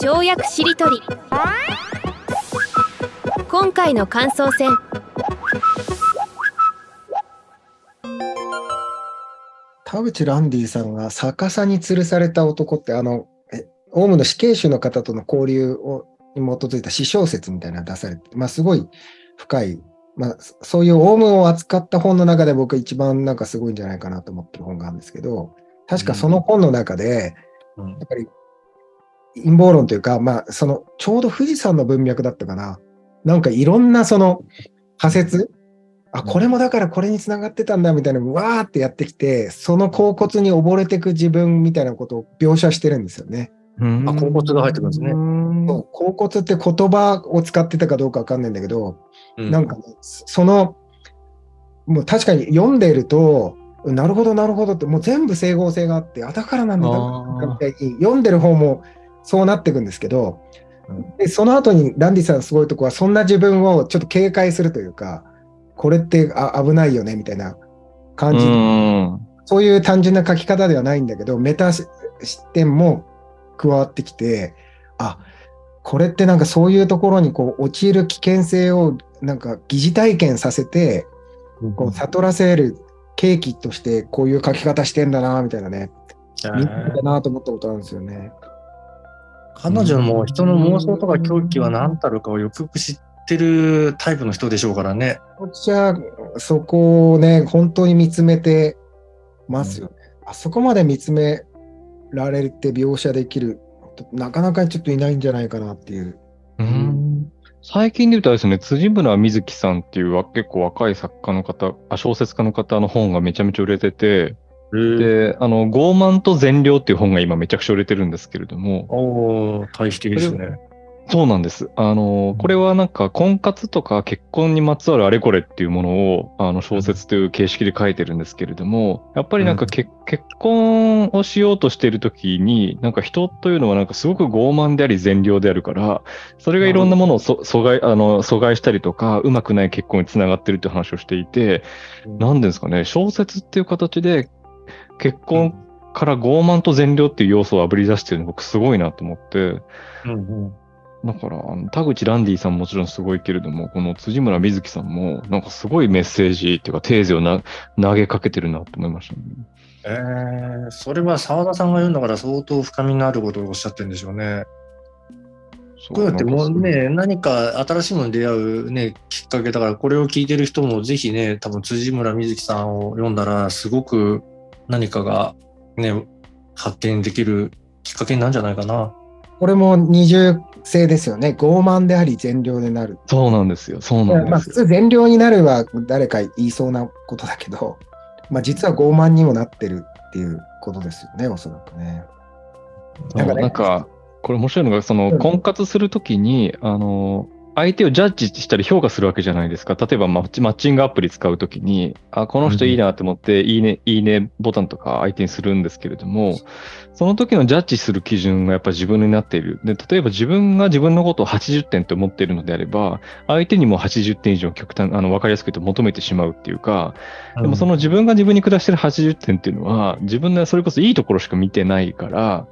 跳躍しりとり。今回の感想戦。田淵ランディさんが逆さに吊るされた男って、あの、えオウムの死刑囚の方との交流をに基づいた詩小説みたいなのが出されて、まあ、すごい深い、まあ、そそういうオウムを扱った本の中で僕一番なんかすごいんじゃないかなと思ってる本があるんですけど、確かその本の中で、うん。やっぱり陰謀論というか、まあ、そのちょうど富士山の文脈だったかな。なんかいろんなその仮説、あ、これもだからこれにつながってたんだみたいなのをわーってやってきて、その甲骨に溺れていく自分みたいなことを描写してるんですよね。あ、甲骨が入ってくるんですね。そう甲骨って言葉を使ってたかどうかわかんないんだけど、うんなんかね、その、もう確かに読んでいると、なるほど、なるほどって、もう全部整合性があって、あ、だからなんだ、だかみたいに、読んでる方もそうなっていくんですけど、うん。でその後にランディさんのすごいとこは、そんな自分をちょっと警戒するというか、これってあ危ないよね、みたいな感じ、うん。そういう単純な書き方ではないんだけど、メタ視点も加わってきて、あ、これってなんかそういうところにこう陥る危険性をなんか疑似体験させて、こう悟らせる契機としてこういう書き方してんだな、みたいなね、見ただなと思ったことあるんですよね。彼女も人の妄想とか狂気は何たるかをよくよく知ってるタイプの人でしょうからね。こっちはそこをね、本当に見つめてますよね。あそこまで見つめられて描写できる、なかなかちょっといないんじゃないかなっていう。うん最近で言うとあれですね、辻村瑞希さんっていうわ結構若い作家の方、あ小説家の方の本がめちゃめちゃ売れてて、で、あの、傲慢と善良っていう本が今めちゃくちゃ売れてるんですけれども、おー、対比的ですね。そうなんです。あの、これはなんか婚活とか結婚にまつわるあれこれっていうものをあの小説という形式で書いてるんですけれども、やっぱりなんかけ、結婚をしようとしているときに、なんか人というのはなんかすごく傲慢であり善良であるから、それがいろんなものをそ阻害、あの、阻害したりとか、うまくない結婚につながってるって話をしていて、なんですかね、小説っていう形で結婚から傲慢と善良っていう要素をあぶり出してるの僕すごいなと思って、うんうんだから、あの田口ランディさんももちろんすごいけれども、この辻村瑞希さんも、なんかすごいメッセージっていうか、テーゼをな投げかけてるなと思いましたね。えー、それは澤田さんが言うんだから相当深みのあることをおっしゃってるんでしょうね。そこうやってもうね、何か新しいものに出会うね、きっかけだから、これを聞いてる人もぜひね、多分辻村瑞希さんを読んだら、すごく何かがね、発見できるきっかけになるんじゃないかな。これも二重性ですよね。傲慢であり善良でなる。そうなんですよ。そうなんまあですよ。普通善良になるは誰か言いそうなことだけど、まあ実は傲慢にもなってるっていうことですよね、おそらくね。なんかねなんか、これ面白いのが、その、うん婚活するときに、あの、相手をジャッジしたり評価するわけじゃないですか。例えばマッチマッチングアプリ使うときに、あ、この人いいなと思って、いいね、いいねボタンとか相手にするんですけれども、その時のジャッジする基準がやっぱり自分になっている。で、例えば自分が自分のことを80点と思っているのであれば、相手にも80点以上極端、あの、わかりやすく言うと求めてしまうっていうか、でもその自分が自分に下してる80点っていうのは、自分のそれこそいいところしか見てないから、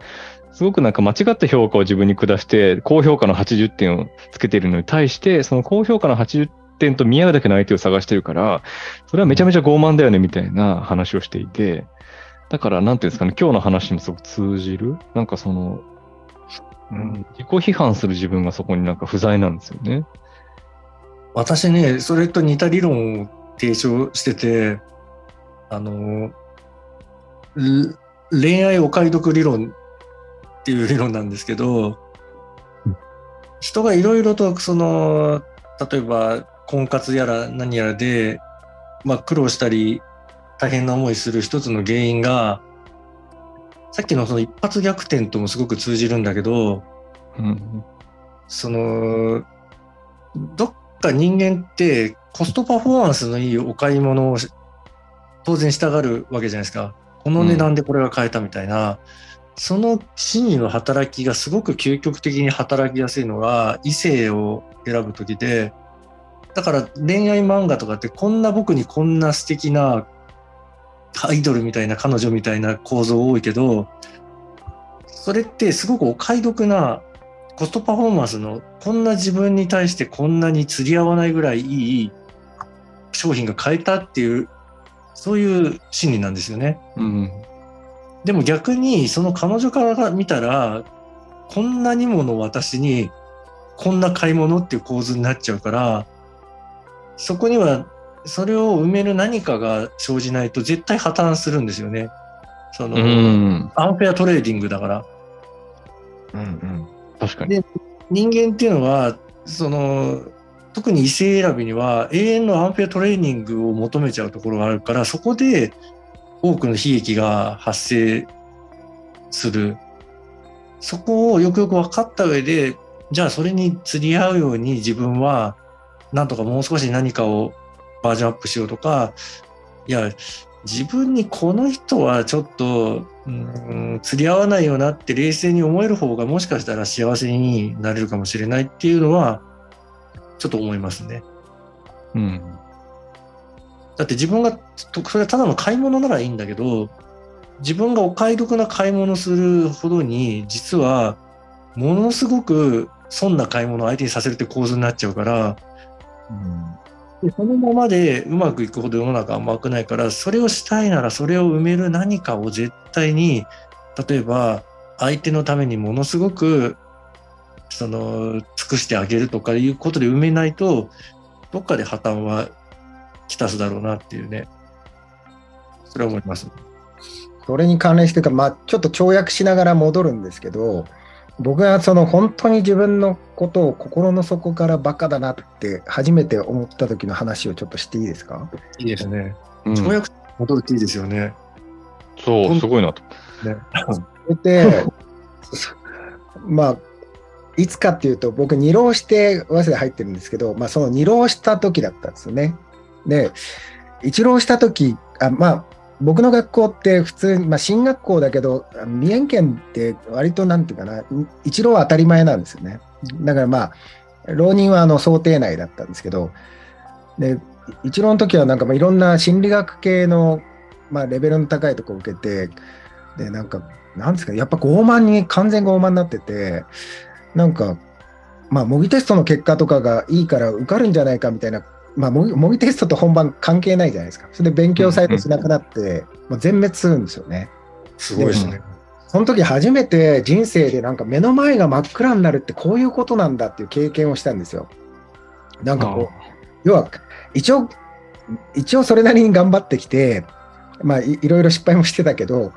すごくなんか間違った評価を自分に下して、高評価の80点をつけてるのに対して、その高評価の80点と見合うだけの相手を探してるから、それはめちゃめちゃ傲慢だよねみたいな話をしていて、だからなんていうんですかね、今日の話にもすごく通じる、なんかその、うん、自己批判する自分がそこになんか不在なんですよね。私ね、それと似た理論を提唱してて、あの、恋愛お買い得理論っていう理論なんですけど、人がいろいろとその、例えば婚活やら何やらで、まあ苦労したり大変な思いする一つの原因が、さっきのその一発逆転ともすごく通じるんだけど、うん。その、どっか人間ってコストパフォーマンスのいいお買い物をし当然したがるわけじゃないですか。この値段でこれが買えたみたいな、その心理の働きがすごく究極的に働きやすいのが異性を選ぶ時で、だから恋愛漫画とかってこんな僕にこんな素敵なアイドルみたいな彼女みたいな構造多いけど、それってすごくお買い得なコストパフォーマンスのこんな自分に対してこんなに釣り合わないぐらいいい商品が買えたっていうそういう心理なんですよね。うん。でも逆にその彼女から見たらこんなにもの私にこんな買い物っていう構図になっちゃうからそこにはそれを埋める何かが生じないと絶対破綻するんですよね。その、うん。アンフェアトレーディングだから。うんうん確かに。で人間っていうのはその特に異性選びには永遠のアンフェアトレーディングを求めちゃうところがあるからそこで多くの悲劇が発生するそこをよくよく分かった上でじゃあそれに釣り合うように自分はなんとかもう少し何かをバージョンアップしようとかいや自分にこの人はちょっと、うん、釣り合わないよなって冷静に思える方がもしかしたら幸せになれるかもしれないっていうのはちょっと思いますね。うん。だって自分がとそれはただの買い物ならいいんだけど自分がお買い得な買い物するほどに実はものすごく損な買い物を相手にさせるって構図になっちゃうからでそのままでうまくいくほど世の中甘くないからそれをしたいならそれを埋める何かを絶対に例えば相手のためにものすごくその尽くしてあげるとかいうことで埋めないとどっかで破綻はきたすだろうなっていうねそれは思います。それに関連してか、まあ、ちょっと跳躍しながら戻るんですけど、僕がその本当に自分のことを心の底からバカだなって初めて思った時の話をちょっとしていいですか？いいですね。うん跳躍戻るっていいですよね。そう、すごいなと。ねそれで、まあ、いつかっていうと、僕、二浪して早稲田入ってるんですけど、まあ、その二浪した時だったんですよね。で、一浪した時あまあ、僕の学校って普通、まあ、進学校だけど、三重県って割となんていうかな、一浪は当たり前なんですよね。だからまあ、浪人はあの想定内だったんですけど、で、一浪の時はなんかまあいろんな心理学系の、まあ、レベルの高いとこを受けて、で、なんか、なんですか、やっぱ傲慢に、完全傲慢になってて、なんか、まあ、模擬テストの結果とかがいいから受かるんじゃないかみたいな、まあ、模擬テストと本番関係ないじゃないですか。それで勉強さえとしなくなって、まあ、全滅するんですよね。すごいですね。その時初めて人生でなんか目の前が真っ暗になるってこういうことなんだっていう経験をしたんですよ。なんかこう、要は一応、一応それなりに頑張ってきて、まあいいろいろ失敗もしてたけど、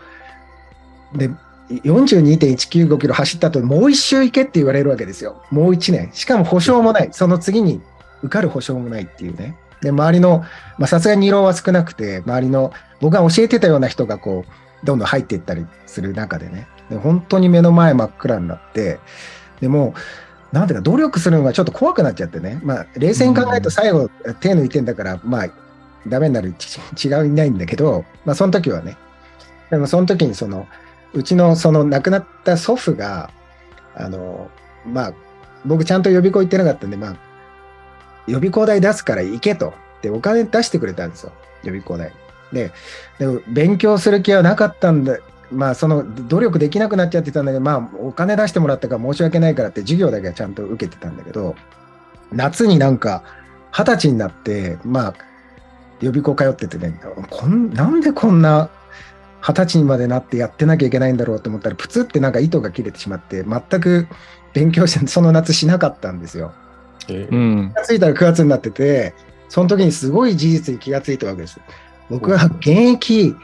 で、42.195キロ走った後、もう一周行けって言われるわけですよ。もう一年。しかも保証もない。その次に受かる保証もないっていうね。で、周りの、まあさすがに二浪は少なくて、周りの、僕が教えてたような人がこう、どんどん入っていったりする中でね。で本当に目の前真っ暗になって、でもう、なんていうか、努力するのがちょっと怖くなっちゃってね。まあ、冷静に考えると最後、手抜いてんだから、まあ、ダメになるち違いないんだけど、まあ、その時はね。でも、その時に、その、うちの、その、亡くなった祖父が、あの、まあ、僕ちゃんと予備校行ってなかったんで、まあ、予備校代出すから行けと。で、お金出してくれたんですよ。予備校代。で、でも勉強する気はなかったんだ。まあ、その努力できなくなっちゃってたんだけど、まあ、お金出してもらったから申し訳ないからって授業だけはちゃんと受けてたんだけど、夏になんか、二十歳になって、まあ、予備校通っててね、こんなんでこんな二十歳にまでなってやってなきゃいけないんだろうと思ったら、プツってなんか糸が切れてしまって、全く勉強して、その夏しなかったんですよ。えーうん気。がついたら9月になってて、その時にすごい事実に気がついたわけです。僕は現役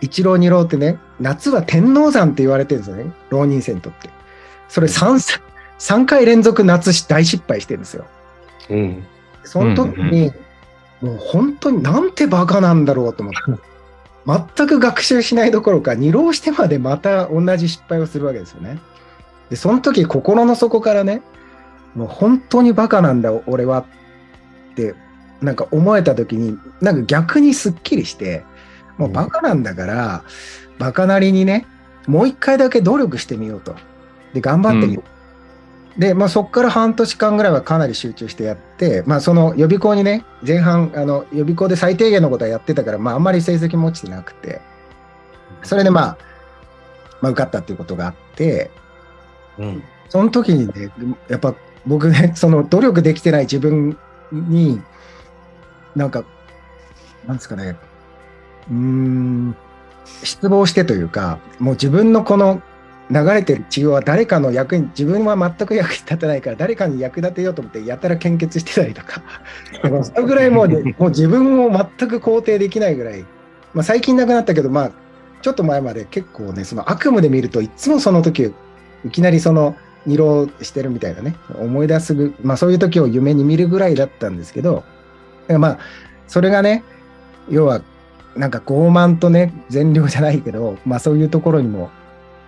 一浪二浪ってね、夏は天王山って言われてるんですよね、浪人生にとって。それ 3, 3回連続夏し大失敗してるんですよ。うん。その時に、もう本当になんてバカなんだろうと思って。全く学習しないどころか、二浪してまでまた同じ失敗をするわけですよね。で、その時心の底からね、もう本当にバカなんだ、俺はって、なんか思えた時に、なんか逆にすっきりして、もうバカなんだから、バカなりにね、もう一回だけ努力してみようと。で、頑張ってみよう。で、まあ、そこから半年間ぐらいはかなり集中してやって、まあ、その予備校にね、前半、あの予備校で最低限のことはやってたから、まあ、あんまり成績も落ちてなくて、それでまあ、まあ、受かったっていうことがあって、うん。その時にね、やっぱ僕ね、その努力できてない自分に、なんか、なんですかね、うん、失望してというか、もう自分のこの流れてる治療は誰かの役に、自分は全く役に立たないから、誰かに役立てようと思って、やたら献血してたりとか、それぐらいもう,、もう自分を全く肯定できないぐらい、まあ、最近なくなったけど、まあ、ちょっと前まで結構ね、その悪夢で見るといつもその時、いきなりその、二浪してるみたいなね、思い出すぐ、まあそういう時を夢に見るぐらいだったんですけど、まあ、それがね、要は、なんか傲慢とね、善良じゃないけど、まあそういうところにも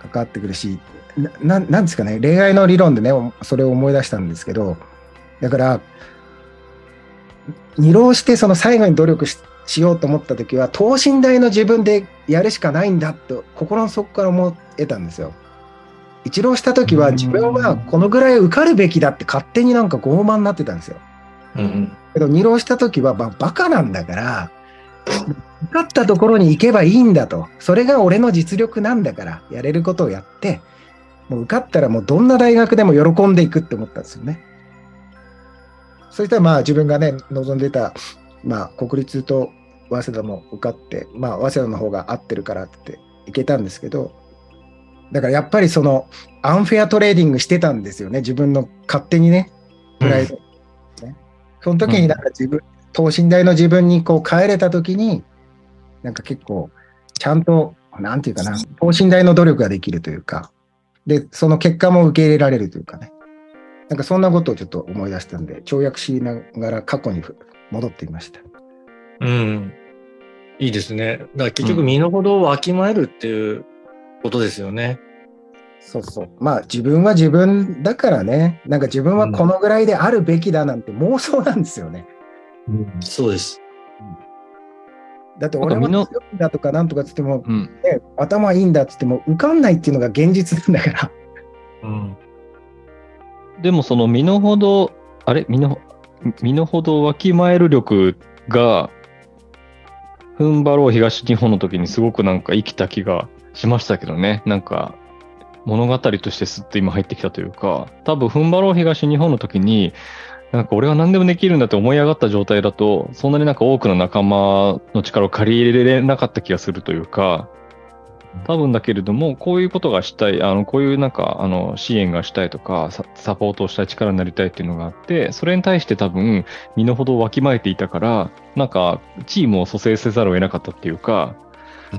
関わってくるし、なななんですかね、恋愛の理論でね、それを思い出したんですけど、だから、二浪してその最後に努力ししようと思った時は、等身大の自分でやるしかないんだと、心の底から思えたんですよ。一浪した時は自分はこのぐらい受かるべきだって勝手になんか傲慢になってたんですよ。うん。けど二浪した時は、まあ、バカなんだから、受かったところに行けばいいんだと。それが俺の実力なんだから、やれることをやって、もう受かったらもうどんな大学でも喜んでいくって思ったんですよね。そしたらまあ自分がね、望んでた、まあ国立と早稲田も受かって、まあ早稲田の方が合ってるからっていけたんですけど、だからやっぱりその unfair trading してたんですよね。自分の勝手にね、プライド。ねその時になんか自分、等身大の自分にこう帰れた時に、なんか結構、ちゃんと、なんていうかな、等身大の努力ができるというか、で、その結果も受け入れられるというかね。なんかそんなことをちょっと思い出したんで、跳躍しながら過去に戻っていました。うん。いいですね。だから結局身の程をわきまえるっていうことですよね。そうそう。まあ自分は自分だからね、なんか自分はこのぐらいであるべきだなんて妄想なんですよね。そうです。だって俺は強いんだとかなんとかつっても、うん。ね、頭いいんだっつっても受かんないっていうのが現実なんだから。うん。でもその身の程、あれ？身の、身の程わきまえる力が、踏ん張ろう東日本の時にすごくなんか生きた気がしましたけどね。なんか、物語としてすっと今入ってきたというか、多分踏ん張ろう東日本の時に、なんか俺は何でもできるんだって思い上がった状態だと、そんなになんか多くの仲間の力を借り入れれなかった気がするというか、多分だけれども、こういうことがしたい、あの、こういうなんか、あの、支援がしたいとか、ササポートをしたい力になりたいっていうのがあって、それに対して多分、身の程をわきまえていたから、なんか、チームを蘇生せざるを得なかったっていうか、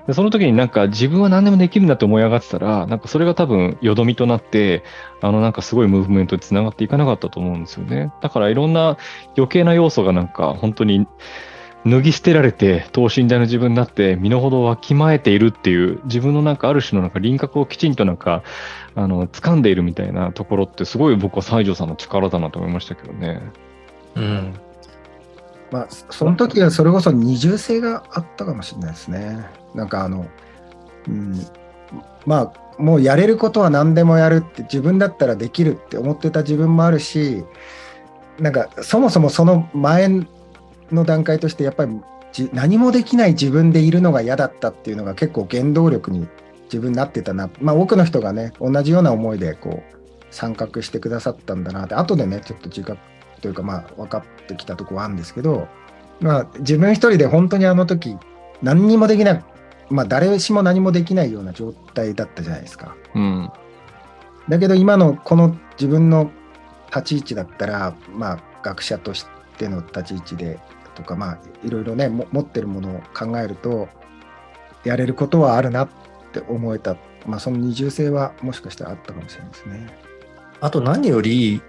でその時になんか自分は何でもできるんだって思い上がってたら、なんかそれが多分、よどみとなって、あの、なんかすごいムーブメントにつながっていかなかったと思うんですよね。だからいろんな余計な要素がなんか、本当に、脱ぎ捨てられて等身大の自分になって身の程をわきまえているっていう自分のなんかある種のなんか輪郭をきちんとなんかあの掴んでいるみたいなところってすごい僕は西条さんの力だなと思いましたけどね。うん。まあ、その時はそれこそ二重性があったかもしれないですね。なんかあの、うん、まあ、もうやれることは何でもやるって自分だったらできるって思ってた自分もあるし、なんかそもそもその前の段階としてやっぱり何もできない自分でいるのが嫌だったっていうのが結構原動力に自分になってたな。まあ多くの人がね、同じような思いでこう参画してくださったんだなって、後でね、ちょっと自覚というかまあ分かってきたとこはあるんですけど、まあ自分一人で本当にあの時何にもできな、まあ誰しも何もできないような状態だったじゃないですか。うん。だけど今のこの自分の立ち位置だったら、まあ学者としての立ち位置でとか、まあいろいろね、も持ってるものを考えると、やれることはあるなって思えた、まあその二重性はもしかしたらあったかもしれないですね。あと何より、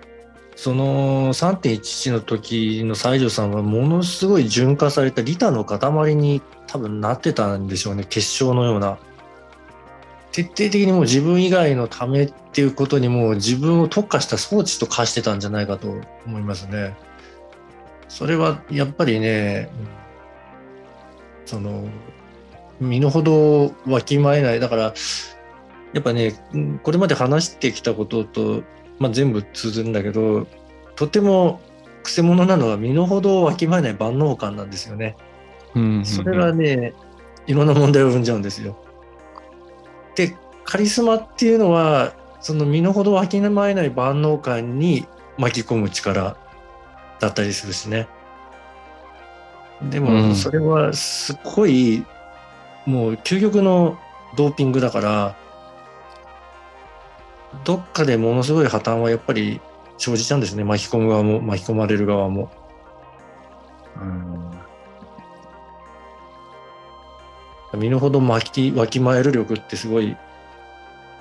その3.11の時の西条さんはものすごい純化された利他の塊に多分なってたんでしょうね。結晶のような。徹底的にもう自分以外のためっていうことにもう自分を特化した装置と化してたんじゃないかと思いますね。それはやっぱりね、その、身の程わきまえない。だから、やっぱね、これまで話してきたことと、まあ、全部通ずるんだけど、とてもくせ者なのは身の程をわきまえない万能感なんですよね。うんそれはね、いろんな問題を生んじゃうんですよ。で、カリスマっていうのは、その身の程わきまえない万能感に巻き込む力だったりするしね。でうんも、それはすっごい、もう究極のドーピングだから、どっかでものすごい破綻はやっぱり生じちゃうんですね。巻き込む側も巻き込まれる側も。うん身の程巻き、わきまえる力ってすごい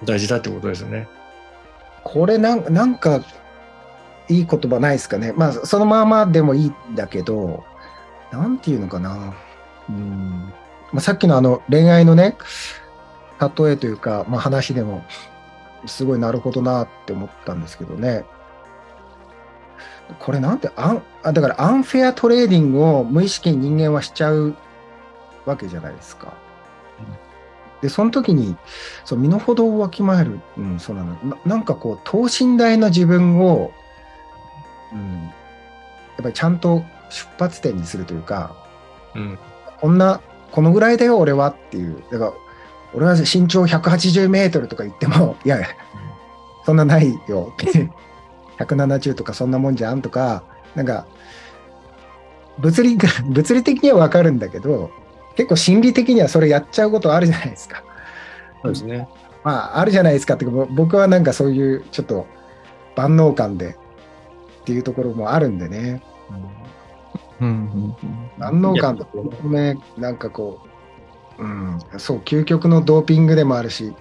大事だってことですよね。これなんなんかいい言葉ないですかね。まあそのままでもいいんだけど、なんていうのかな。うんまあ、さっきのあの恋愛のね、例えというか、まあ、話でもすごいなるほどなって思ったんですけどね。これなんてアンあだから unfair trading を無意識に人間はしちゃうわけじゃないですか。で、その時に、そう身の程をわきまえる、うん、そうなのな。なんかこう、等身大の自分を、うん、やっぱりちゃんと出発点にするというか、うん。こんな、このぐらいだよ、俺はっていう。だから、俺は身長180メートルとか言っても、いや、そんなないよって。170とかそんなもんじゃんとか、なんか、物理、物理的にはわかるんだけど、結構心理的にはそれやっちゃうことあるじゃないですか。そうですね。まあ、あるじゃないですかって僕はなんかそういうちょっと万能感でっていうところもあるんでね。うんうん万能感とね、なんかこう、うん、そう、究極のドーピングでもあるし、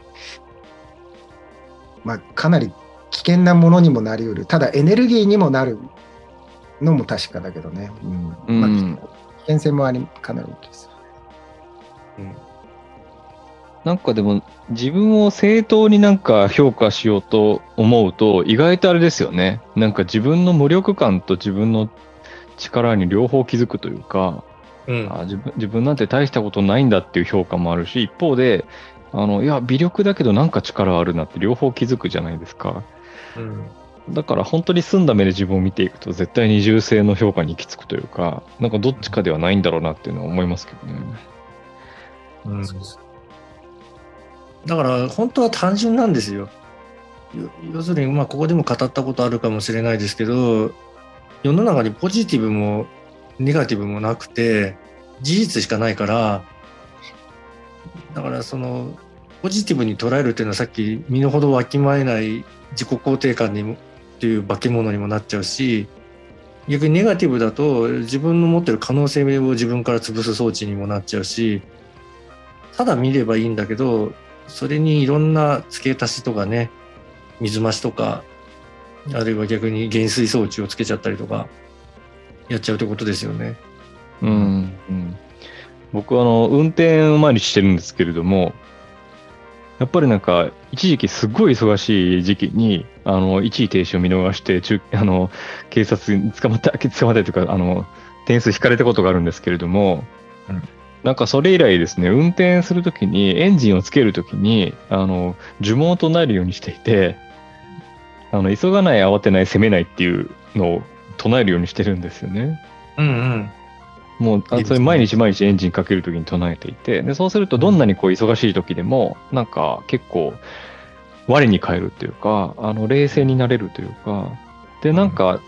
まあ、かなり危険なものにもなりうる。ただ、エネルギーにもなるのも確かだけどね。うん。うんまあ、危険性もあり、かなり大きいです。なんかでも自分を正当になんか評価しようと思うと意外とあれですよね。なんか自分の無力感と自分の力に両方気づくというか、うん。あ自分自分なんて大したことないんだっていう評価もあるし、一方で、あのいや、微力だけどなんか力あるなって両方気づくじゃないですか。うん。だから本当に澄んだ目で自分を見ていくと絶対二重性の評価に行き着くというか、なんかどっちかではないんだろうなっていうのは思いますけどね。うんだから本当は単純なんですよ。よ要するに、まあ、ここでも語ったことあるかもしれないですけど、世の中にポジティブもネガティブもなくて、事実しかないから、だからその、ポジティブに捉えるっていうのはさっき身の程わきまえない自己肯定感にもっていう化け物にもなっちゃうし、逆にネガティブだと自分の持ってる可能性を自分から潰す装置にもなっちゃうし、ただ見ればいいんだけど、それにいろんな付け足しとかね、水増しとか、あるいは逆に減衰装置をつけちゃったりとか、やっちゃうってことですよね。うん、うん、僕はあの運転を毎日してるんですけれども、やっぱりなんか、一時期すごい忙しい時期に、あの、一時停止を見逃して、中、あの、警察に捕まった、捕まったりとか、あの、点数引かれたことがあるんですけれども、うんなんかそれ以来ですね、運転するときに、エンジンをつけるときに、あの、呪文を唱えるようにしていて、あの、急がない、慌てない、攻めないっていうのを唱えるようにしてるんですよね。うんうん。もう、あそれ毎日毎日エンジンかけるときに唱えていて、で、そうするとどんなにこう忙しい時でも、なんか結構、我に返るっていうか、あの、冷静になれるというか、で、なんか、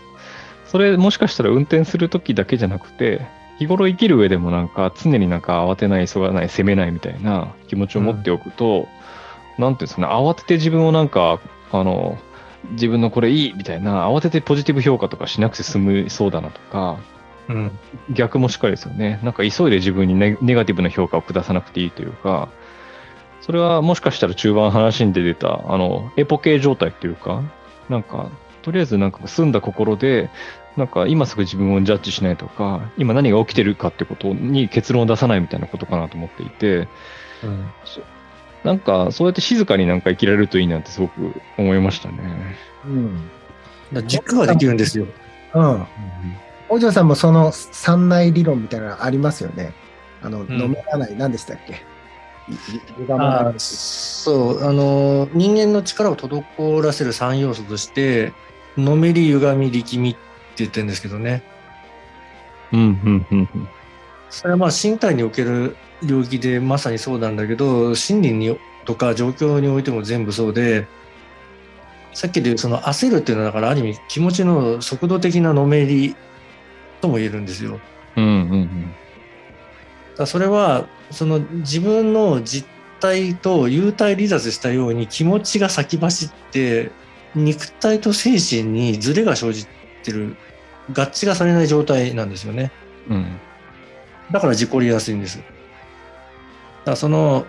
それもしかしたら運転する時だけじゃなくて、日頃生きる上でもなんか常になんか慌てない、急がない、責めないみたいな気持ちを持っておくと、なんていうんですかね、慌てて自分をなんか、あの、自分のこれいいみたいな、慌ててポジティブ評価とかしなくて済むそうだなとか、うん。逆もしっかりですよね。なんか急いで自分にネネガティブな評価を下さなくていいというか、それはもしかしたら中盤話に出てた、あの、エポ系状態っていうか、なんか、とりあえずなんか澄んだ心で、なんか今すぐ自分をジャッジしないとか、今何が起きてるかってことに結論を出さないみたいなことかなと思っていて、うん。なんかそうやって静かになんか生きられるといいなってすごく思いましたね。うん。だ軸はできるんですよ。うん。お嬢さんもその三内理論みたいなのありますよね。あの、ん飲めらない、何でしたっけ？そう、あの、人間の力を滞らせる3要素として、のめり、歪み、力みって言ってるんですけどね。うん、うん、うん、うん。それはまあ身体における領域でまさにそうなんだけど、心理にとか状況においても全部そうで、さっきで言うその焦るっていうのはだからある意味気持ちの速度的なのめりとも言えるんですよ。うんうんだからそれはその自分の実体と幽体離脱したように気持ちが先走って肉体と精神にズレが生じてる合致がされない状態なんですよね。うん。だから事故りやすいんです。だからその、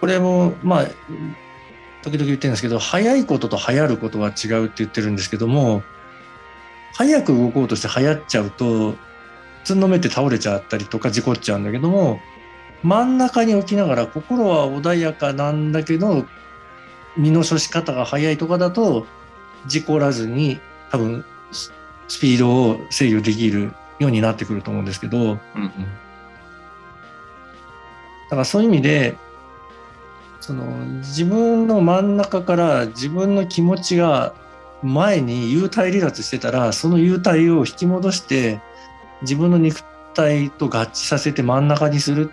これも、まあ、時々言ってるんですけど、早いことと流行ることは違うって言ってるんですけども、早く動こうとして流行っちゃうと、つんのめって倒れちゃったりとか事故っちゃうんだけども、真ん中に置きながら心は穏やかなんだけど、身の処し方が早いとかだと、事故らずに多分スピードを制御できるようになってくると思うんですけど、だうんからそういう意味で、その自分の真ん中から自分の気持ちが前に幽体離脱してたら、その幽体を引き戻して自分の肉体と合致させて真ん中にする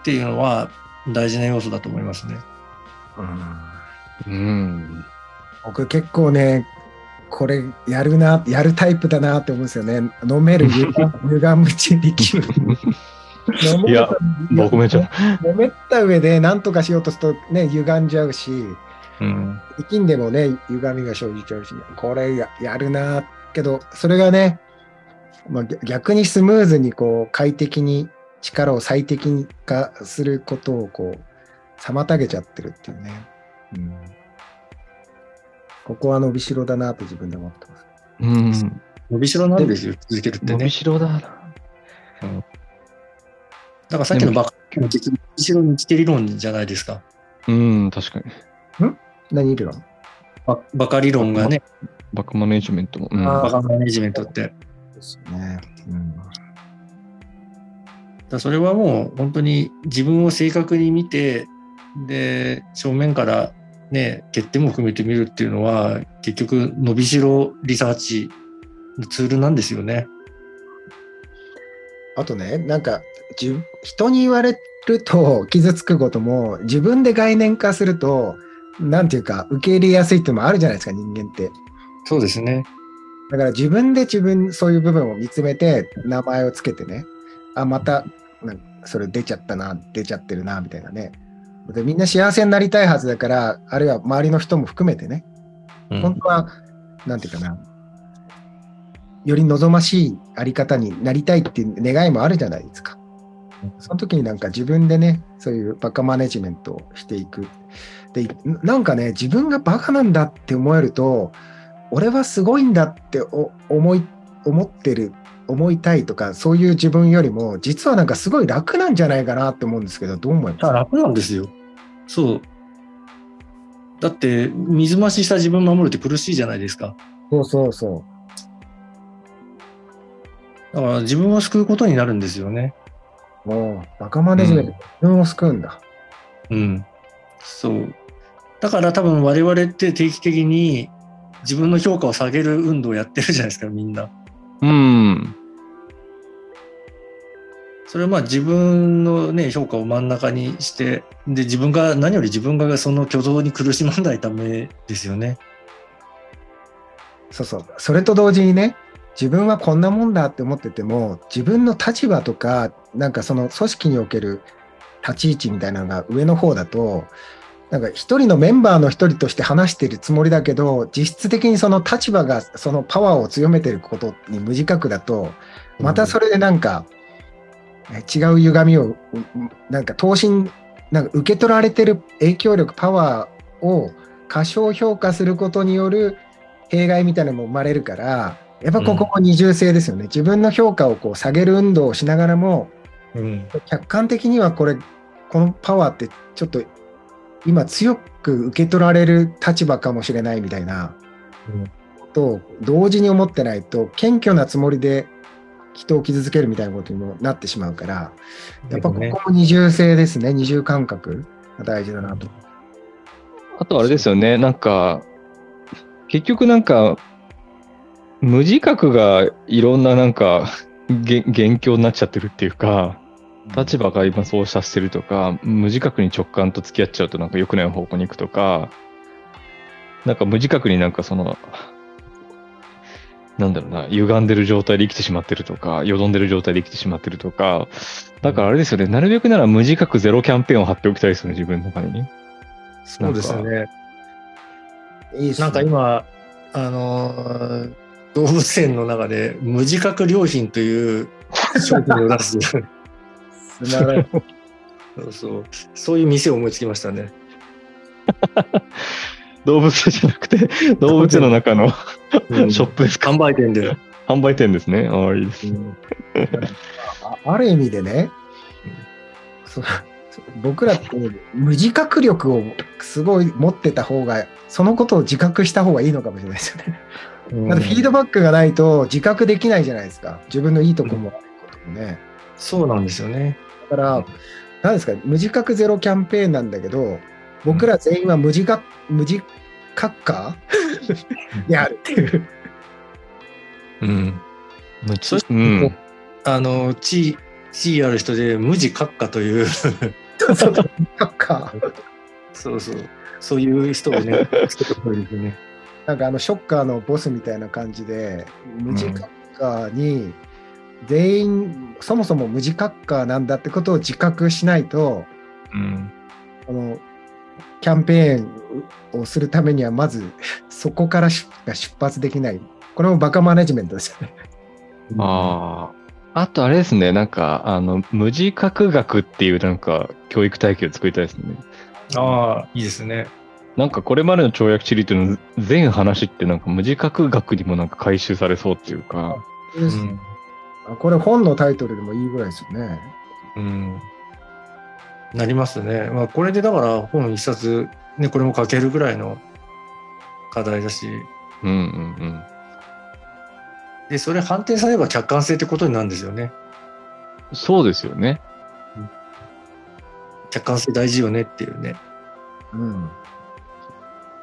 っていうのは大事な要素だと思いますね。うんうん。僕結構ね、これやるな、やるタイプだなって思うんですよね。飲める歪歪むち力。飲めいや 僕めちゃ、飲めた上で何とかしようとするとね、歪んじゃうし、うん。力んでもね、歪みが生じちゃうし、これややるなけど、それがね、まあ、逆逆にスムーズにこう快適に力を最適化することをこう妨げちゃってるっていうね。うん、ここは伸びしろだなと自分で思ってます。うん。伸びしろなんですよ、続けるってね伸び。しろだな。だからさっきのバカも結局伸びしろに来て理論じゃないですか。うん、確かに。何いるのババカ理論がね、バックマネジメントも。うんあバカマネジメントって。ですね。うんだそれはもう本当に自分を正確に見て、で、正面からね、欠点も含めて見るっていうのは、結局伸びしろリサーチのツールなんですよね。あとね、なんかじ人に言われると傷つくことも自分で概念化すると、なんていうか受け入れやすいっていうのもあるじゃないですか、人間って。そうですね。だから自分で自分、そういう部分を見つめて名前をつけてね、あ、またそれ出ちゃったな、出ちゃってるな、みたいなね。でみんな幸せになりたいはずだから、あるいは周りの人も含めてね、うん本当は、なんていうかな、より望ましいあり方になりたいっていう願いもあるじゃないですか。その時になんか自分でね、そういうバカマネジメントをしていく。で、なんかね、自分がバカなんだって思えると、俺はすごいんだってお思い、思ってる、思いたいとか、そういう自分よりも、実はなんかすごい楽なんじゃないかなって思うんですけど、どう思います？楽なんですよ。そう。だって、水増しした自分守るって苦しいじゃないですか。そうそうそだから自分を救うことになるんですよね。う。もう、バカマネジメント、自分を救うんだ。うん。そう。だから多分我々って定期的に自分の評価を下げる運動をやってるじゃないですか、みんな。うん。それはまあ自分のね、評価を真ん中にして、で、自分が、何より自分がその挙動に苦しまないためですよね。そうそう。それと同時にね、自分はこんなもんだって思ってても、自分の立場とか、なんかその組織における立ち位置みたいなのが上の方だと、なんか一人のメンバーの一人として話してるつもりだけど、実質的にその立場がそのパワーを強めてることに無自覚だと、またそれでなんか、え違う歪みを、うなんか等身、なんか受け取られてる影響力、パワーを過小評価することによる弊害みたいなのも生まれるから、やっぱここも二重性ですよね。自分の評価をこう下げる運動をしながらも、うん。客観的にはこれ、このパワーってちょっと今強く受け取られる立場かもしれないみたいなうんことを同時に思ってないと、謙虚なつもりで人を傷つけるみたいなことにもなってしまうから、やっぱここも二重性ですね。二重感覚が大事だなと。あとあれですよね、なんか、結局なんか、無自覚がいろんななんか、げ元凶になっちゃってるっていうか、立場が今そうさせてるとか、無自覚に直感と付き合っちゃうとなんか良くない方向に行くとか、なんか無自覚になんかその、なんだろうな、歪んでる状態で生きてしまってるとか、よどんでる状態で生きてしまってるとか、だからあれですよね、なるべくなら無自覚ゼロキャンペーンを貼っておきたいですよね、自分の中にね。そうですよね。いいっすねなんか今、あのー動物園の中で無自覚良品という商品を出す。そうそう。そういう店を思いつきましたね。動物じゃなくて、動物園の中のうんショップですか、販売店で。販売店ですね。ああ、いいです。あある意味でね、僕らって無自覚力をすごい持ってた方が、そのことを自覚した方がいいのかもしれないですよね。まだフィードバックがないと自覚できないじゃないですか。自分のいいとこも悪いこともね。そうなんですよね。だから、なんですか、無自覚ゼロキャンペーンなんだけど、僕ら全員は無自覚、無自覚化で あるっていう。うん。むそしうん。あの、地、地位ある人で無自覚化という、そうそう無自覚化。そうそう。そういう人をね、ね。なんかあのショッカーのボスみたいな感じで、無自覚化に全員、そもそも無自覚化なんだってことを自覚しないと、うん。あのキャンペーンをするためには、まず そこからしか出発できない。これもバカマネジメントですよね。ああ。あとあれですね、なんか、あの、無自覚学っていうなんか、教育体系を作りたいですね。ああ、いいですね。なんかこれまでの跳躍地理というの全話ってなんか無自覚学にもなんか回収されそうっていうか、うん。あこれ本のタイトルでもいいぐらいですよね。うん。なりますね。まあ、これでだから本一冊、ね、これも書けるぐらいの課題だし、うんうんうん。で、それ判定されれば客観性ってことになるんですよね。そうですよね。客観性大事よねっていうね。うん。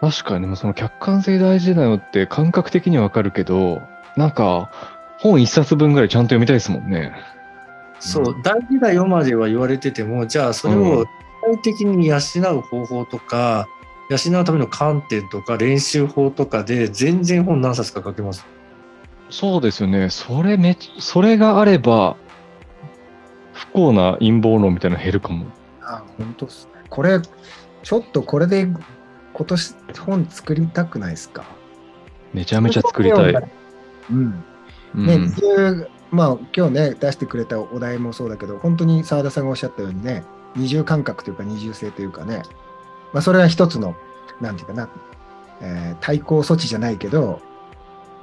確かに、でもその客観性大事だよって感覚的にわかるけど、なんか、本一冊分ぐらいちゃんと読みたいですもんね。そう、大事だよまでは言われてても、じゃあそれうんを具体的に養う方法とか、養うための観点とか練習法とかで全然本何冊か書けます。そうですよね。それめそれがあれば、不幸な陰謀論みたいなの減るかも。あ、本当っすね。これ、ちょっとこれで今年本作りたくないですか？めちゃめちゃ作りたい。うん。うんね、っていう、まあ今日ね、出してくれたお題もそうだけど、本当に澤田さんがおっしゃったようにね、二重感覚というか二重性というかね、まあそれは一つの、なんていうかな、えー対抗措置じゃないけど、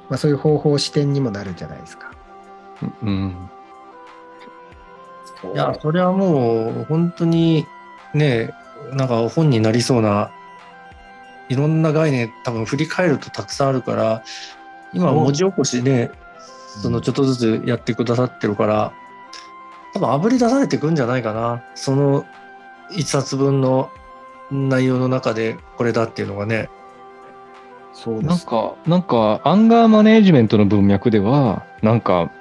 まあそういう方法視点にもなるじゃないですか。うん。いや、それはもう本当にね、なんか本になりそうな、いろんな概念多分振り返るとたくさんあるから、今文字起こしね、そのちょっとずつやってくださってるから、多分あぶり出されていくんじゃないかな。その一冊分の内容の中でこれだっていうのがね。そうです。なんか、なんか、アンガーマネージメントの文脈では、なんか、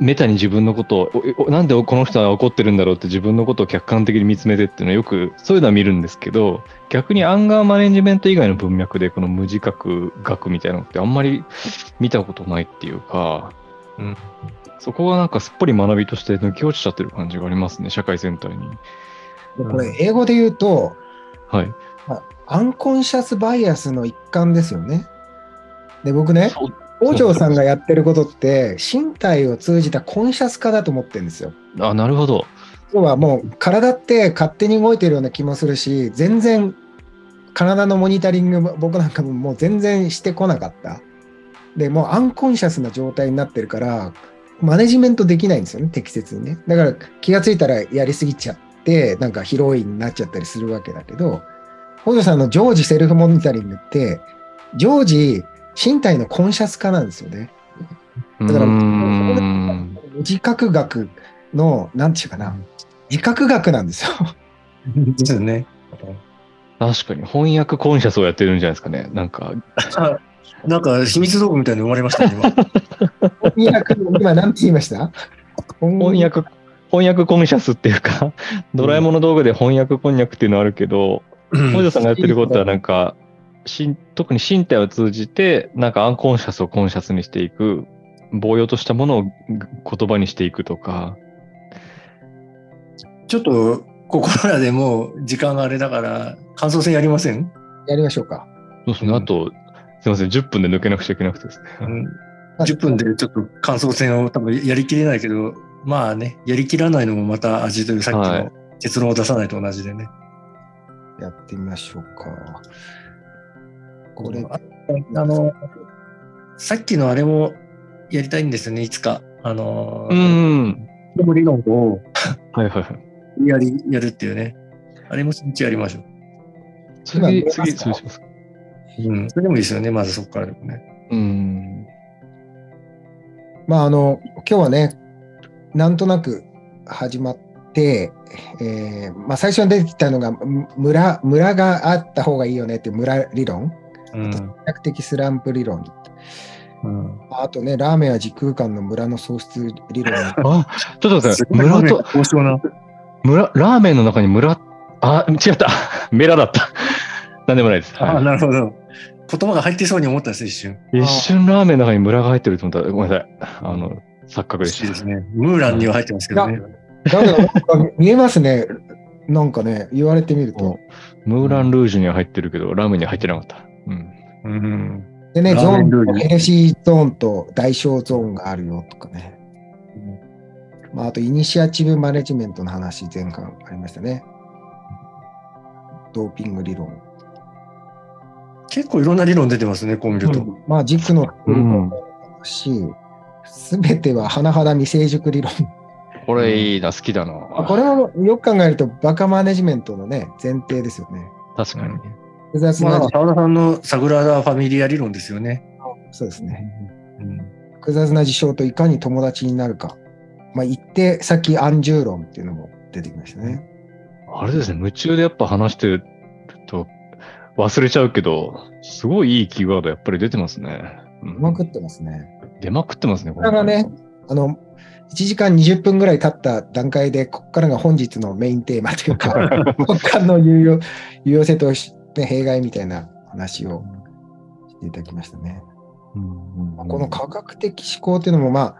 メタに自分のことを、なんでこの人は怒ってるんだろうって自分のことを客観的に見つめてっていうのはよく、そういうのは見るんですけど、逆にアンガーマネジメント以外の文脈でこの無自覚学みたいなのってあんまり見たことないっていうか、うんそこがなんかすっぽり学びとして抜け落ちちゃってる感じがありますね、社会全体に。でこれ、英語で言うと、はい。アンコンシャスバイアスの一環ですよね。で、僕ね、そう北条さんがやってることって、身体を通じたコンシャス化だと思ってるんですよ。あ、なるほど。要はもう体って勝手に動いてるような気もするし、全然体のモニタリングも僕なんかももう全然してこなかった。で、もうアンコンシャスな状態になってるから、マネジメントできないんですよね、適切にね。だから気がついたらやりすぎちゃって、なんかヒロインになっちゃったりするわけだけど、北条さんの常時セルフモニタリングって、常時身体のコンシャス化なんですよね。うだから。自覚学の、なんていうかな、自覚学なんですよ。ですね。確かに翻訳コンシャスをやってるんじゃないですかね。なんか、なんか秘密道具みたいに生まれましたね、今。翻訳、今なんて言いました？翻訳、翻訳コンシャスっていうか、ドラえもんの道具で翻訳こんにゃくっていうのあるけど、うん。さんがやってることはなんか、し特に身体を通じて、なんかアンコンシャスをコンシャスにしていく、ぼうようとしたものを言葉にしていくとか、ちょっと、ここらでもう時間があれだから、感想戦やりません、やりましょうか。そうですね、あと、すいません、10分で抜けなくちゃいけなくてですね。うん、10分でちょっと感想戦を多分やりきれないけど、まあね、やりきらないのもまた味というさっきはいの結論を出さないと同じでね。やってみましょうか。これ、ああの、さっきのあれもやりたいんですよね、いつか。あの、うん。でも理論を はいはいはい。やり、やるっていうね。あれもそっちやりましょう。次、次、そうしますか？うん。それでもいいですよね、まずそこからでもね。うん。まああの、今日はね、なんとなく始まって、えーまあ、最初に出てきたのが、む村、村があった方がいいよねっていう村理論、うん。比較的スランプ理論、うん、あとね、ラーメンは時空間の村の喪失理論、あ、ちょっと待ってください。村と。村、ラーメンの中に村、あ、違った。メラだった。なんでもないです。ああ、はいなるほど。言葉が入ってそうに思ったんです、一瞬。一瞬ラーメンの中に村が入ってると思ったら、ごめんなさい。あの、錯覚でした。ですね。ムーランには入ってますけどね。だか見えますね、なんかね、言われてみると。ムーランルージュには入ってるけど、ラーメンには入ってなかった。うん。うん。でね、ラゾーンヘネシーゾーンと大小ゾーンがあるよとかね。まあ、あと、イニシアチブマネジメントの話、前回ありましたね。ドーピング理論。結構いろんな理論出てますね、こう見ると。まあ、軸の理論うんもし、すべては甚だ未成熟理論。これいいな、好きだな。まあこれもよく考えると、バカマネジメントのね、前提ですよね。確かに。複雑まあ、な、澤田さんのサグラダ・ファミリア理論ですよね。そうですね。うん。複雑な事象といかに友達になるか。まあ、言って、さっきアンジュー論っていうのも出てきましたね。あれですね、夢中でやっぱ話してると忘れちゃうけど、すごいいいキーワードやっぱり出てますね。ううんまくってますね。出まくってますね、ここれがね、あの、1時間20分ぐらい経った段階で、ここからが本日のメインテーマというか、ここからの有用有用性と、ね、弊害みたいな話をしていただきましたね。うんまあこの科学的思考っていうのも、まあ、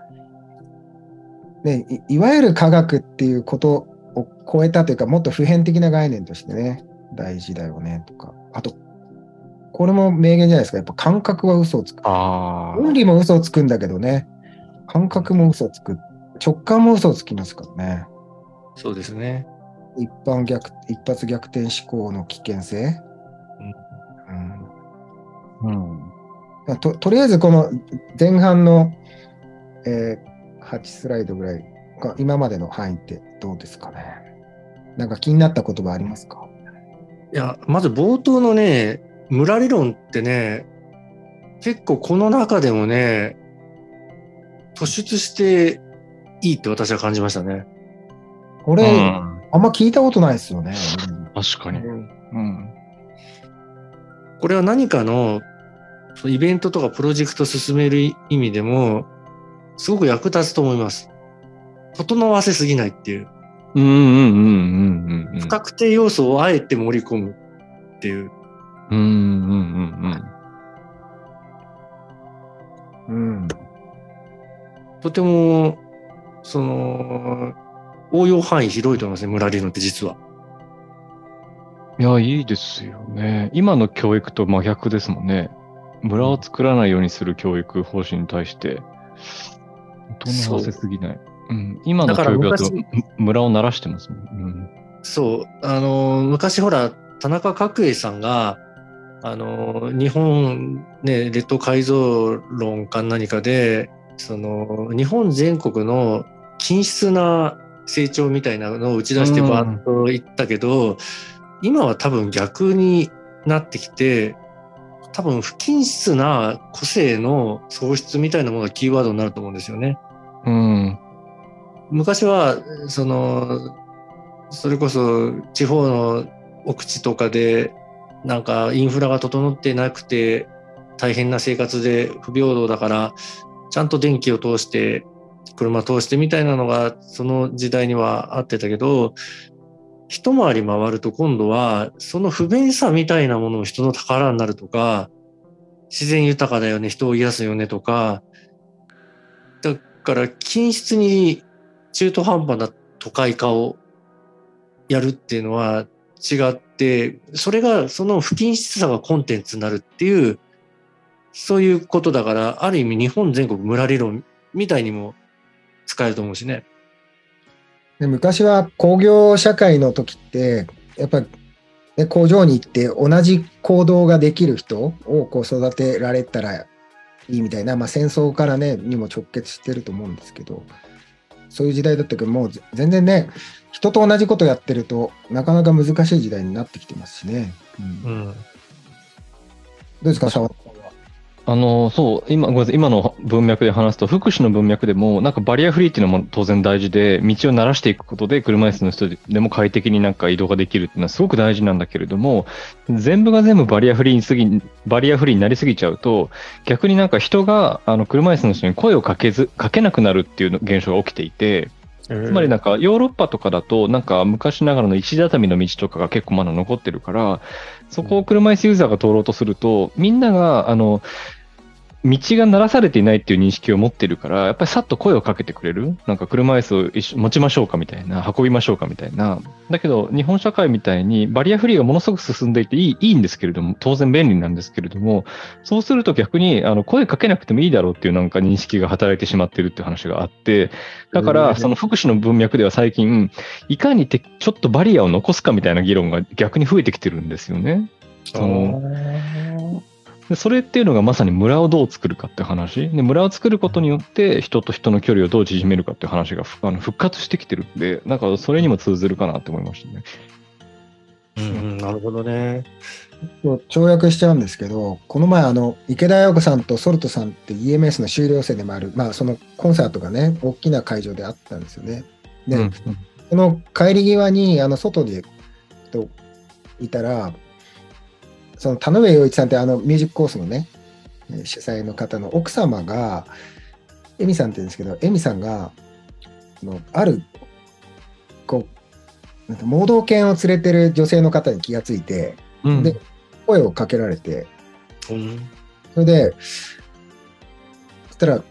ねい、いわゆる科学っていうことを超えたというか、もっと普遍的な概念としてね、大事だよねとか、あと、これも名言じゃないですか、やっぱ感覚は嘘をつく。あ論理も嘘をつくんだけどね、感覚も嘘をつく。直感も嘘をつきますからね。そうですね。一般逆、一発逆転思考の危険性。うんあ。うん。ととりあえずこの前半の、えー8スライドぐらいが今までの範囲ってどうですかねなんか気になった言葉ありますか？いや、まず冒頭のね、村理論ってね、結構この中でもね、突出していいって私は感じましたね。これ、うんあんま聞いたことないですよね。確かに。うん。これは何かのそのイベントとかプロジェクト進める意味でも、すごく役立つと思います。整わせすぎないっていう。うんうんうんうんうん。不確定要素をあえて盛り込むっていう。うんうんうんうん。とても、その、応用範囲広いと思いますね、村理論って実は。うん。いや、いいですよね。今の教育と真逆ですもんね。村を作らないようにする教育方針に対して、大人わせすぎない。うん、今のだから教育だと村を鳴らしてますもん。うんそう、あの、昔ほら、田中角栄さんが、あの、日本、ね、列島改造論か何かで、その、日本全国の均質な成長みたいなのを打ち出してうんバーッと言ったけど、今は多分逆になってきて、多分不均質な個性の創出みたいなものがキーワードになると思うんですよね。うん。昔はそのそれこそ地方の奥地とかでなんかインフラが整ってなくて大変な生活で不平等だからちゃんと電気を通して車通してみたいなのがその時代にはあってたけど一回り回ると今度は、その不便さみたいなものを人の宝になるとか、自然豊かだよね、人を癒すよねとか、だから均質に中途半端な都会化をやるっていうのは違って、それがその不均質さがコンテンツになるっていう、そういうことだから、ある意味日本全国村理論みたいにも使えると思うしね。で昔は工業社会の時って、やっぱり、ね、工場に行って同じ行動ができる人をこう育てられたらいいみたいな、まあ、戦争からね、にも直結してると思うんですけど、そういう時代だったけど、もうぜ全然ね、人と同じことやってるとなかなか難しい時代になってきてますしね。うんどうん。うですか、沢田さんは。あの、そう、今、ごめんなさい、今の文脈で話すと、福祉の文脈でも、なんかバリアフリーっていうのも当然大事で、道を慣らしていくことで、車椅子の人でも快適になんか移動ができるっていうのはすごく大事なんだけれども、全部が全部バリアフリーにすぎ、バリアフリーになりすぎちゃうと、逆になんか人が、あの、車椅子の人に声をかけず、かけなくなるっていう現象が起きていて、つまりなんかヨーロッパとかだと、なんか昔ながらの石畳の道とかが結構まだ残ってるから、そこを車椅子ユーザーが通ろうとすると、みんなが、あの、道が鳴らされていないっていう認識を持ってるから、やっぱりさっと声をかけてくれる？なんか車椅子を一緒持ちましょうかみたいな、運びましょうかみたいな。だけど、日本社会みたいにバリアフリーがものすごく進んでいていいいいんですけれども、当然便利なんですけれども、そうすると逆にあの声かけなくてもいいだろうっていうなんか認識が働いてしまってるっていう話があって、だから、うんその福祉の文脈では最近、いかにてちょっとバリアを残すかみたいな議論が逆に増えてきてるんですよね。そのでそれっていうのがまさに村をどう作るかって話。で村を作ることによって人と人の距離をどう縮めるかって話がふあの復活してきてるんで、なんかそれにも通ずるかなって思いましたね。うんうん、なるほどね。跳躍しちゃうんですけど、この前、あの池田陽子さんとソルトさんって EMS の修了生でもある、まあ、そのコンサートがね、大きな会場であったんですよね。で、うんその帰り際に、あの外でといたら、その田上陽一さんってあのミュージックコースのね、えー主催の方の奥様が、エミさんって言うんですけど、エミさんが、あのある、こう、なんか盲導犬を連れてる女性の方に気がついて、うんで声をかけられて、うん。それで、そしたら、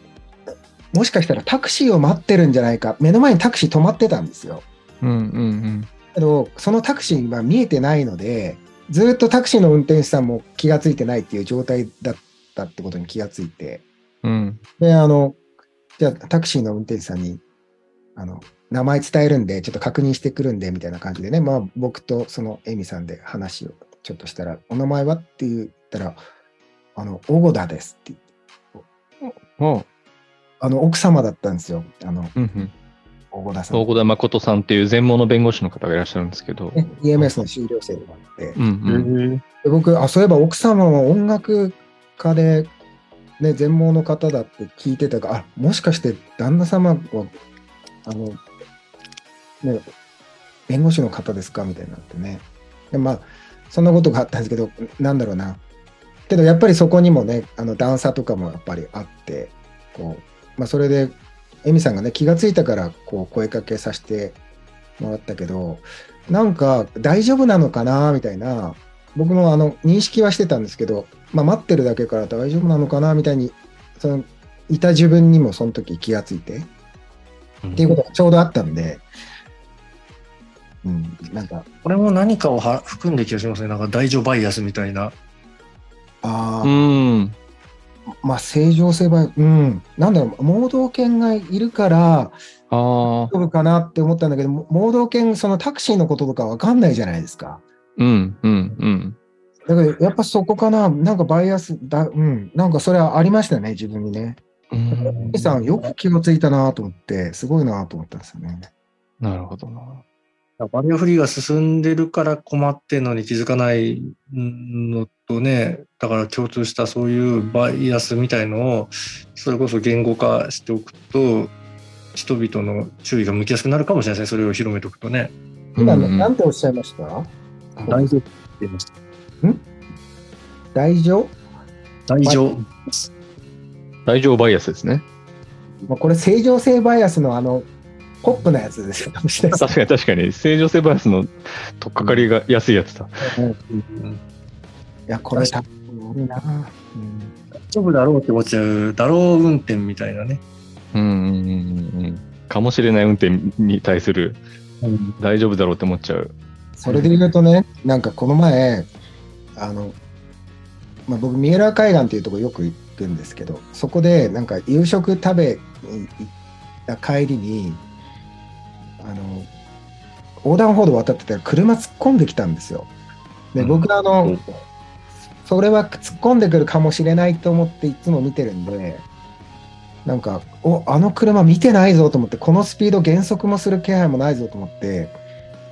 もしかしたらタクシーを待ってるんじゃないか、目の前にタクシー止まってたんですよ。うんうんけど、そのタクシーは見えてないので、ずっとタクシーの運転手さんも気がついてないっていう状態だったってことに気がついて、うん。うんで、あの、じゃあタクシーの運転手さんに、あの、名前伝えるんで、ちょっと確認してくるんで、みたいな感じでね、まあ僕とそのエミさんで話をちょっとしたら、お名前はって言ったら、あの、小ゴ田ですって言って、お。あの、奥様だったんですよ。あの、うんうん小ゴ田さん。大小田誠さんっていう全盲の弁護士の方がいらっしゃるんですけど、ね、EMS の修了生でもあって、うんうんで僕あ、そういえば奥様は音楽家で、ね、全盲の方だって聞いてたから、あもしかして旦那様は、あの、ね、弁護士の方ですかみたいになってね。でまあ、そんなことがあったんですけど、なんだろうな。けど、やっぱりそこにもね、あの段差とかもやっぱりあって、こう、まあ、それで、エミさんがね、気がついたから、こう、声かけさせてもらったけど、なんか大丈夫なのかなみたいな、僕もあの認識はしてたんですけど、まあ、待ってるだけから大丈夫なのかなみたいに、そのいた自分にもその時気がついて、っていうことがちょうどあったんで、うん、なんか、これも何かをは含んでる気がしますね。なんか大丈夫バイアスみたいな。ああ、うんまあ正常性は、うん、なんだろう、盲導犬がいるからああ大丈夫かなって思ったんだけど、も盲導犬、そのタクシーのこととかわかんないじゃないですか。うんうんうんだからやっぱそこかな、なんかバイアスだ、うん、なんかそれはありましたね、自分にね。うんエさん、よく気がついたなと思って、すごいなと思ったんですよね。なるほどな。バリアフリーが進んでるから困ってんのに気づかないのとね、だから共通したそういうバイアスみたいのを、それこそ言語化しておくと、人々の注意が向きやすくなるかもしれないですね。それを広めておくとね。今、うんうんなんておっしゃいました？大丈夫って言いました。大丈大丈夫。大丈夫バイアスですね。まあこれ正常性バイアスのあのポップなやつですよ確かに確かに、正常性バイアスの取っかかりが安いやつだ。うんいや、これ多分多いな。うん大丈夫だろうって思っちゃう、だろう運転みたいなね。うんうんうんうんうん。かもしれない運転に対する大丈夫だろうって思っちゃう。それで言うとね、なんかこの前、あの、まあ、僕、三浦海岸っていうところよく行くんですけど、そこでなんか夕食食べに行った帰りに、あの、横断歩道渡ってたら車突っ込んできたんですよ。で、うん僕、あの、うんそれは突っ込んでくるかもしれないと思っていつも見てるんで、なんか、お、あの車見てないぞと思って、このスピード減速もする気配もないぞと思って、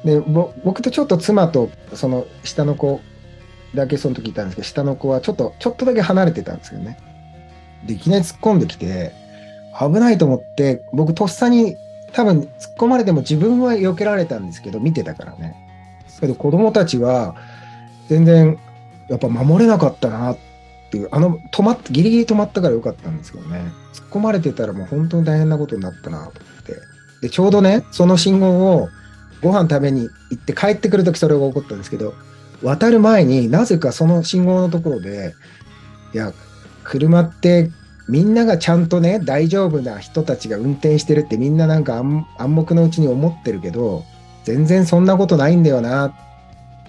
で、ぼ僕とちょっと妻と、その下の子だけその時いたんですけど、下の子はちょっと、ちょっとだけ離れてたんですよね。で、いきなり突っ込んできて、危ないと思って、僕とっさに多分突っ込まれても自分は避けられたんですけど、見てたからね。けど子供たちは全然やっぱ守れなかったなっていう、あの、止まって、ギリギリ止まったからよかったんですけどね。突っ込まれてたらもう本当に大変なことになったなと思って。で、ちょうどね、その信号をご飯食べに行って帰ってくるときそれが起こったんですけど、渡る前になぜかその信号のところで、いや、車ってみんながちゃんとね、大丈夫な人たちが運転してるってみんななんか暗黙のうちに思ってるけど、全然そんなことないんだよな。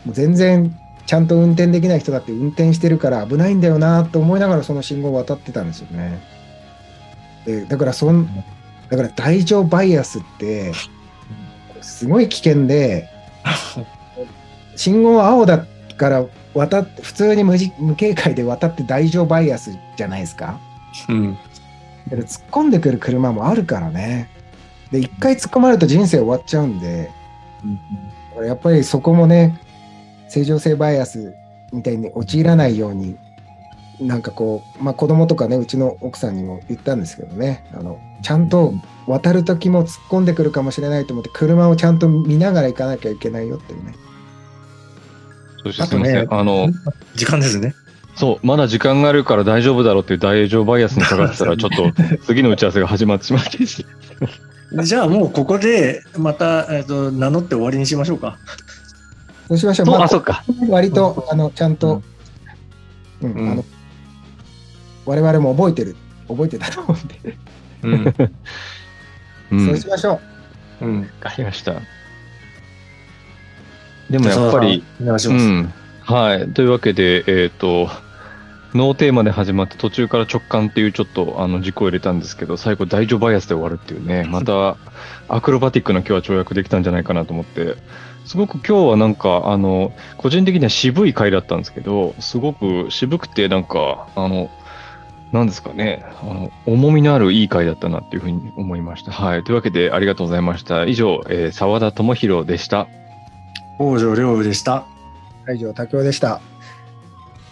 もう全然ちゃんと運転できない人だって運転してるから危ないんだよなと思いながらその信号を渡ってたんですよね。でだからそん、だから大乗バイアスって、すごい危険で、信号青だから渡って、普通に無無警戒で渡って大乗バイアスじゃないですか。うん。だから突っ込んでくる車もあるからね。で、一回突っ込まれると人生終わっちゃうんで、だからやっぱりそこもね、正常性バイアスみたいに陥らないように、なんかこう、まあ子供とかね、うちの奥さんにも言ったんですけどね、あの、ちゃんと渡る時も突っ込んでくるかもしれないと思って、車をちゃんと見ながら行かなきゃいけないよっていうね。そしてあとねすみません。あの、時間ですね。そう、まだ時間があるから大丈夫だろうっていう大丈夫バイアスにかかってたら、ちょっと次の打ち合わせが始まってしまってですね。じゃあもうここでまた、えっと名乗って終わりにしましょうか。そうしましょう。まああそっか。割と、あの、ちゃんと、うん、うんあの、我々も覚えてる、覚えてたと思うんで、うん。うん。そうわしましょう。うん。かりました。でもやっぱり、お願いします。うん。はい。というわけで、えっ、と、ノーテーマで始まって途中から直感っていうちょっとあの軸を入れたんですけど、最後大丈夫バイアスで終わるっていうね、またアクロバティックな今日は跳躍できたんじゃないかなと思って、すごく今日はなんか、あの、個人的には渋い回だったんですけど、すごく渋くてなんか、あの、なんですかね、あの、重みのあるいい回だったなっていうふうに思いました。はい。というわけでありがとうございました。以上、えー沢田智弘でした。北条亮でした。以上、竹雄でした。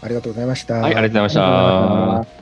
ありがとうございました。はい、ありがとうございました。ありがとうございました